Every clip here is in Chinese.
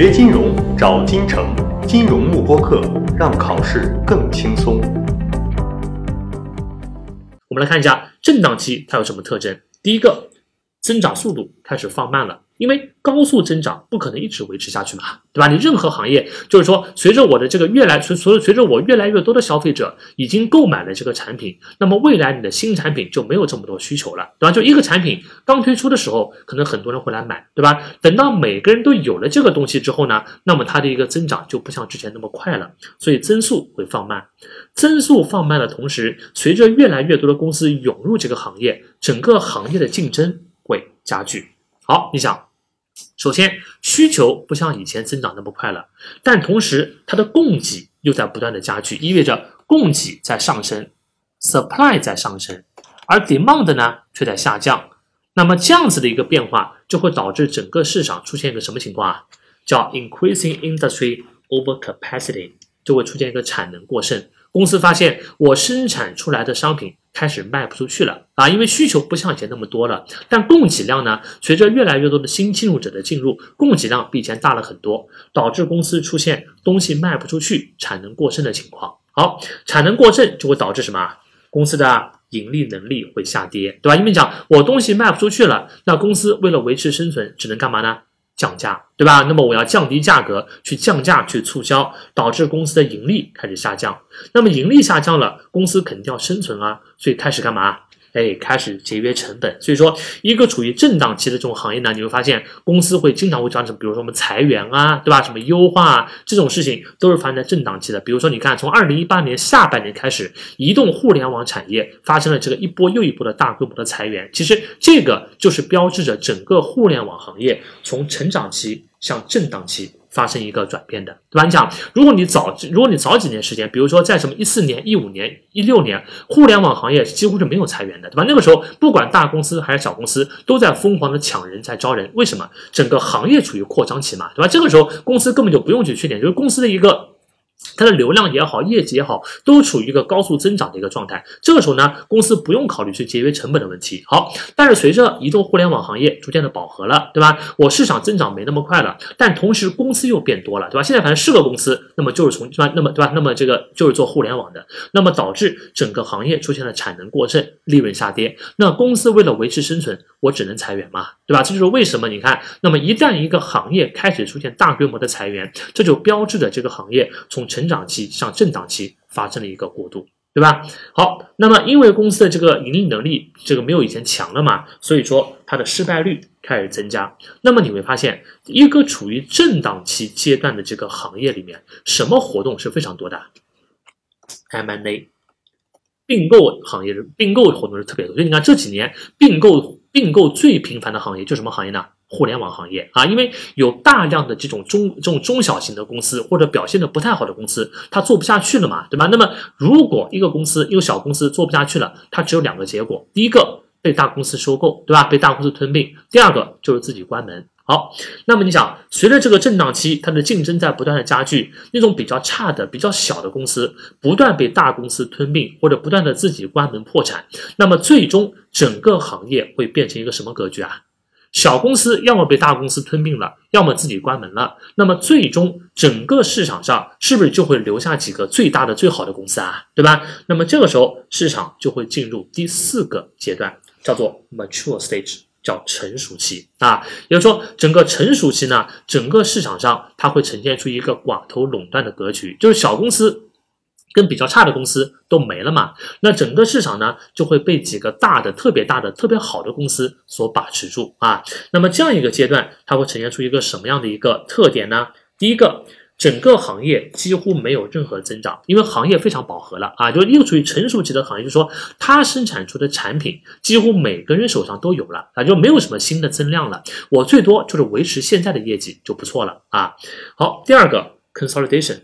学金融找金城，金融慕播课，让考试更轻松。我们来看一下震荡期它有什么特征？第一个，增长速度开始放慢了。因为高速增长不可能一直维持下去嘛，对吧？你任何行业，就是说，随着我的这个越来，随随随着我越来越多的消费者已经购买了这个产品，那么未来你的新产品就没有这么多需求了，对吧？就一个产品刚推出的时候，可能很多人会来买，对吧？等到每个人都有了这个东西之后呢，那么它的一个增长就不像之前那么快了，所以增速会放慢。增速放慢的同时，随着越来越多的公司涌入这个行业，整个行业的竞争会加剧。好，你想。首先，需求不像以前增长那么快了，但同时它的供给又在不断的加剧，意味着供给在上升，supply 在上升，而 demand 呢却在下降。那么这样子的一个变化，就会导致整个市场出现一个什么情况啊？叫 increasing industry overcapacity，就会出现一个产能过剩。公司发现我生产出来的商品开始卖不出去了啊，因为需求不像以前那么多了，但供给量呢，随着越来越多的新进入者的进入，供给量比以前大了很多，导致公司出现东西卖不出去、产能过剩的情况。好，产能过剩就会导致什么？公司的盈利能力会下跌，对吧？因为讲我东西卖不出去了，那公司为了维持生存，只能干嘛呢？降价，对吧？那么我要降低价格，去降价，去促销，导致公司的盈利开始下降。那么盈利下降了，公司肯定要生存啊，所以开始干嘛？哎，开始节约成本，所以说一个处于震荡期的这种行业呢，你会发现公司会经常会发生，比如说我们裁员啊，对吧？什么优化啊，这种事情都是发生在震荡期的。比如说，你看从二零一八年下半年开始，移动互联网产业发生了这个一波又一波的大规模的裁员，其实这个就是标志着整个互联网行业从成长期向震荡期。发生一个转变的，对吧？你讲，如果你早，如果你早几年时间，比如说在什么一四年、一五年、一六年，互联网行业几乎是没有裁员的，对吧？那个时候，不管大公司还是小公司，都在疯狂的抢人，在招人。为什么？整个行业处于扩张期嘛，对吧？这个时候，公司根本就不用去缺点，就是公司的一个。它的流量也好，业绩也好，都处于一个高速增长的一个状态。这个时候呢，公司不用考虑去节约成本的问题。好，但是随着移动互联网行业逐渐的饱和了，对吧？我市场增长没那么快了，但同时公司又变多了，对吧？现在反正是个公司，那么就是从对吧？那么对吧？那么这个就是做互联网的，那么导致整个行业出现了产能过剩，利润下跌。那公司为了维持生存，我只能裁员嘛，对吧？这就是为什么你看，那么一旦一个行业开始出现大规模的裁员，这就标志着这个行业从成长期向震荡期发生了一个过渡，对吧？好，那么因为公司的这个盈利能力这个没有以前强了嘛，所以说它的失败率开始增加。那么你会发现，一个处于震荡期阶段的这个行业里面，什么活动是非常多的？M&A，并购行业并购活动是特别多。所以你看这几年并购并购最频繁的行业就什么行业呢？互联网行业啊，因为有大量的这种中这种中小型的公司或者表现的不太好的公司，它做不下去了嘛，对吧？那么如果一个公司一个小公司做不下去了，它只有两个结果：第一个被大公司收购，对吧？被大公司吞并；第二个就是自己关门。好，那么你想，随着这个震荡期，它的竞争在不断的加剧，那种比较差的、比较小的公司不断被大公司吞并，或者不断的自己关门破产，那么最终整个行业会变成一个什么格局啊？小公司要么被大公司吞并了，要么自己关门了。那么最终整个市场上是不是就会留下几个最大的、最好的公司啊？对吧？那么这个时候市场就会进入第四个阶段，叫做 mature stage，叫成熟期啊。也就是说，整个成熟期呢，整个市场上它会呈现出一个寡头垄断的格局，就是小公司。跟比较差的公司都没了嘛，那整个市场呢就会被几个大的、特别大的、特别好的公司所把持住啊。那么这样一个阶段，它会呈现出一个什么样的一个特点呢？第一个，整个行业几乎没有任何增长，因为行业非常饱和了啊，就又处于成熟期的行业，就是说它生产出的产品几乎每个人手上都有了啊，就没有什么新的增量了。我最多就是维持现在的业绩就不错了啊。好，第二个 consolidation。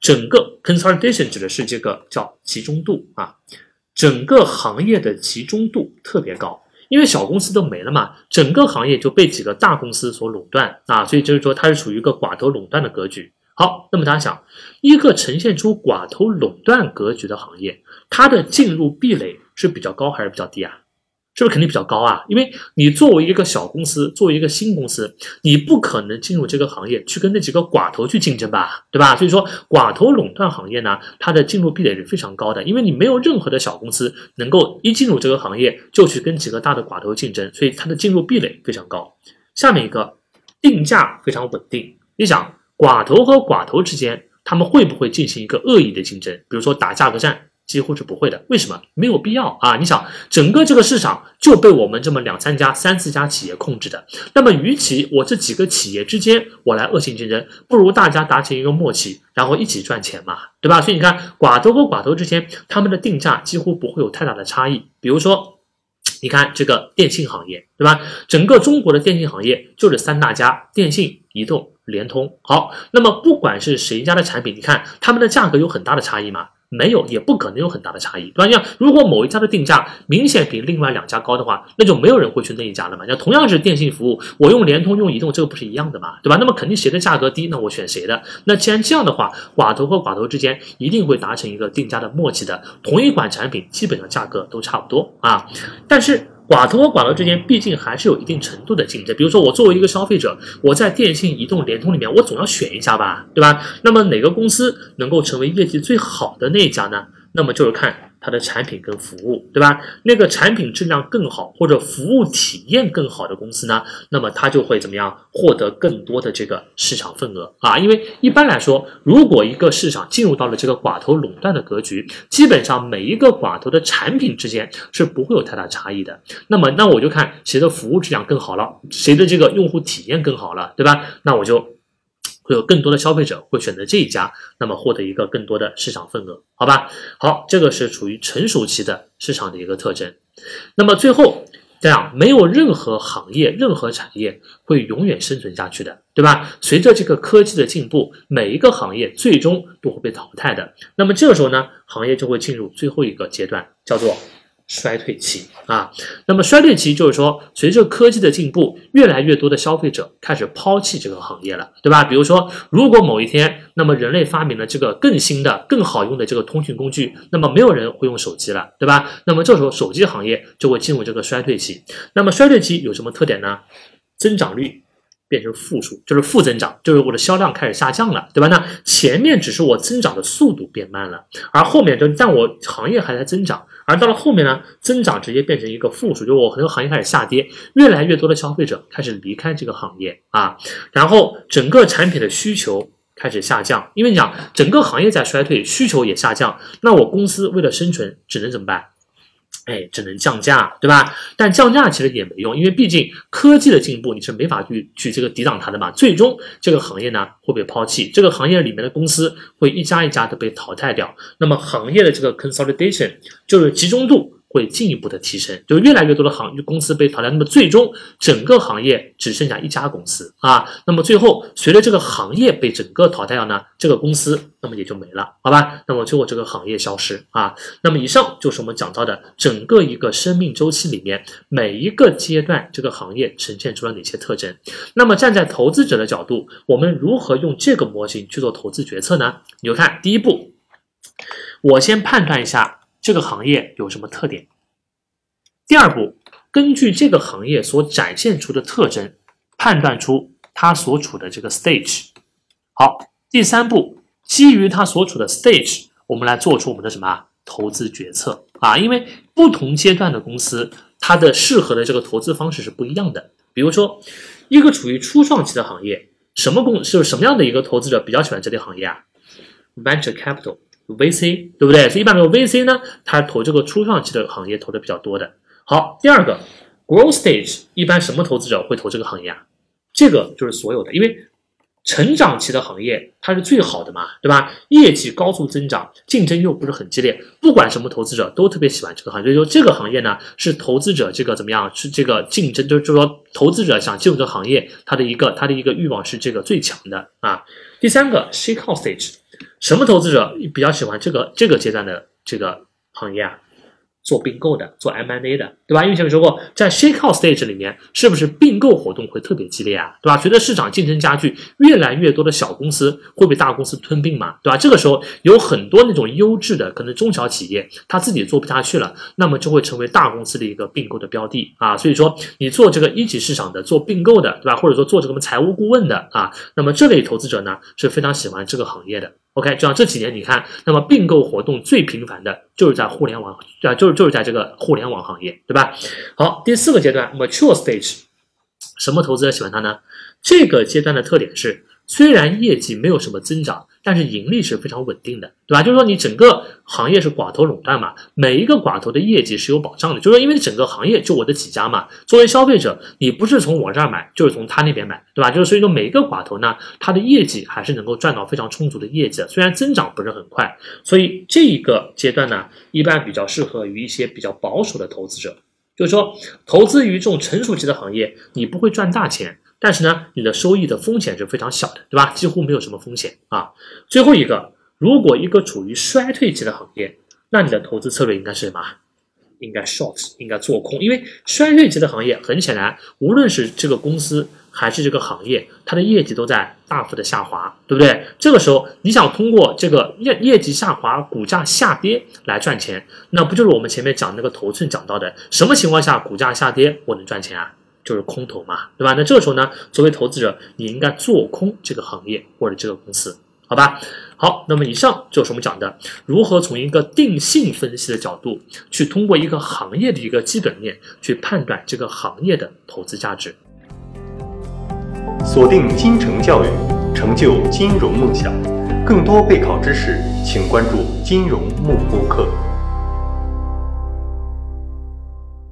整个 consolidation 指的是这个叫集中度啊，整个行业的集中度特别高，因为小公司都没了嘛，整个行业就被几个大公司所垄断啊，所以就是说它是处于一个寡头垄断的格局。好，那么大家想，一个呈现出寡头垄断格局的行业，它的进入壁垒是比较高还是比较低啊？是不是肯定比较高啊？因为你作为一个小公司，作为一个新公司，你不可能进入这个行业去跟那几个寡头去竞争吧，对吧？所以说，寡头垄断行业呢，它的进入壁垒是非常高的，因为你没有任何的小公司能够一进入这个行业就去跟几个大的寡头竞争，所以它的进入壁垒非常高。下面一个定价非常稳定，你想寡头和寡头之间，他们会不会进行一个恶意的竞争？比如说打价格战？几乎是不会的，为什么？没有必要啊！你想，整个这个市场就被我们这么两三家、三四家企业控制的。那么，与其我这几个企业之间我来恶性竞争，不如大家达成一个默契，然后一起赚钱嘛，对吧？所以你看，寡头和寡头之间，他们的定价几乎不会有太大的差异。比如说，你看这个电信行业，对吧？整个中国的电信行业就是三大家：电信、移动、联通。好，那么不管是谁家的产品，你看他们的价格有很大的差异吗？没有，也不可能有很大的差异，对吧？像如果某一家的定价明显比另外两家高的话，那就没有人会去那一家了嘛。那同样是电信服务，我用联通用移动，这个不是一样的嘛，对吧？那么肯定谁的价格低，那我选谁的。那既然这样的话，寡头和寡头之间一定会达成一个定价的默契的。同一款产品基本上价格都差不多啊，但是。寡头和寡头之间毕竟还是有一定程度的竞争，比如说我作为一个消费者，我在电信、移动、联通里面，我总要选一家吧，对吧？那么哪个公司能够成为业绩最好的那一家呢？那么就是看。它的产品跟服务，对吧？那个产品质量更好或者服务体验更好的公司呢，那么它就会怎么样获得更多的这个市场份额啊？因为一般来说，如果一个市场进入到了这个寡头垄断的格局，基本上每一个寡头的产品之间是不会有太大差异的。那么，那我就看谁的服务质量更好了，谁的这个用户体验更好了，对吧？那我就。会有更多的消费者会选择这一家，那么获得一个更多的市场份额，好吧？好，这个是处于成熟期的市场的一个特征。那么最后，这样没有任何行业、任何产业会永远生存下去的，对吧？随着这个科技的进步，每一个行业最终都会被淘汰的。那么这个时候呢，行业就会进入最后一个阶段，叫做。衰退期啊，那么衰退期就是说，随着科技的进步，越来越多的消费者开始抛弃这个行业了，对吧？比如说，如果某一天，那么人类发明了这个更新的、更好用的这个通讯工具，那么没有人会用手机了，对吧？那么这时候手机行业就会进入这个衰退期。那么衰退期有什么特点呢？增长率。变成负数，就是负增长，就是我的销量开始下降了，对吧？那前面只是我增长的速度变慢了，而后面就但我行业还在增长，而到了后面呢，增长直接变成一个负数，就我很多行业开始下跌，越来越多的消费者开始离开这个行业啊，然后整个产品的需求开始下降，因为你想整个行业在衰退，需求也下降，那我公司为了生存只能怎么办？哎，只能降价，对吧？但降价其实也没用，因为毕竟科技的进步你是没法去去这个抵挡它的嘛。最终这个行业呢会被抛弃，这个行业里面的公司会一家一家的被淘汰掉。那么行业的这个 consolidation 就是集中度。会进一步的提升，就越来越多的行公司被淘汰，那么最终整个行业只剩下一家公司啊，那么最后随着这个行业被整个淘汰掉呢，这个公司那么也就没了，好吧？那么最后这个行业消失啊，那么以上就是我们讲到的整个一个生命周期里面每一个阶段这个行业呈现出了哪些特征。那么站在投资者的角度，我们如何用这个模型去做投资决策呢？你就看第一步，我先判断一下。这个行业有什么特点？第二步，根据这个行业所展现出的特征，判断出它所处的这个 stage。好，第三步，基于它所处的 stage，我们来做出我们的什么投资决策啊？因为不同阶段的公司，它的适合的这个投资方式是不一样的。比如说，一个处于初创期的行业，什么公就是什么样的一个投资者比较喜欢这类行业啊？Venture capital。VC 对不对？所以一般来说，VC 呢，它投这个初创期的行业投的比较多的。好，第二个 growth stage，一般什么投资者会投这个行业啊？这个就是所有的，因为成长期的行业它是最好的嘛，对吧？业绩高速增长，竞争又不是很激烈，不管什么投资者都特别喜欢这个行业。所以说，这个行业呢，是投资者这个怎么样？是这个竞争，就是说投资者想进入这个行业，他的一个他的一个欲望是这个最强的啊。第三个 shake out stage。什么投资者比较喜欢这个这个阶段的这个行业啊？做并购的，做 M&A 的，对吧？因为前面说过，在 shake out stage 里面，是不是并购活动会特别激烈啊？对吧？随着市场竞争加剧，越来越多的小公司会被大公司吞并嘛，对吧？这个时候有很多那种优质的可能中小企业，他自己做不下去了，那么就会成为大公司的一个并购的标的啊。所以说，你做这个一级市场的，做并购的，对吧？或者说做这个财务顾问的啊，那么这类投资者呢是非常喜欢这个行业的。OK，就像这几年你看，那么并购活动最频繁的就是在互联网啊，就是就是在这个互联网行业，对吧？好，第四个阶段 mature stage，什么投资者喜欢它呢？这个阶段的特点是。虽然业绩没有什么增长，但是盈利是非常稳定的，对吧？就是说你整个行业是寡头垄断嘛，每一个寡头的业绩是有保障的。就是说，因为整个行业就我的几家嘛，作为消费者，你不是从我这儿买，就是从他那边买，对吧？就是所以说每一个寡头呢，它的业绩还是能够赚到非常充足的业绩，虽然增长不是很快。所以这一个阶段呢，一般比较适合于一些比较保守的投资者，就是说投资于这种成熟期的行业，你不会赚大钱。但是呢，你的收益的风险是非常小的，对吧？几乎没有什么风险啊。最后一个，如果一个处于衰退期的行业，那你的投资策略应该是什么？应该 short，应该做空，因为衰退期的行业，很显然，无论是这个公司还是这个行业，它的业绩都在大幅的下滑，对不对？这个时候，你想通过这个业业绩下滑、股价下跌来赚钱，那不就是我们前面讲那个头寸讲到的，什么情况下股价下跌我能赚钱啊？就是空头嘛，对吧？那这个时候呢，作为投资者，你应该做空这个行业或者这个公司，好吧？好，那么以上就是我们讲的如何从一个定性分析的角度，去通过一个行业的一个基本面去判断这个行业的投资价值。锁定金城教育，成就金融梦想。更多备考知识，请关注金融慕播课。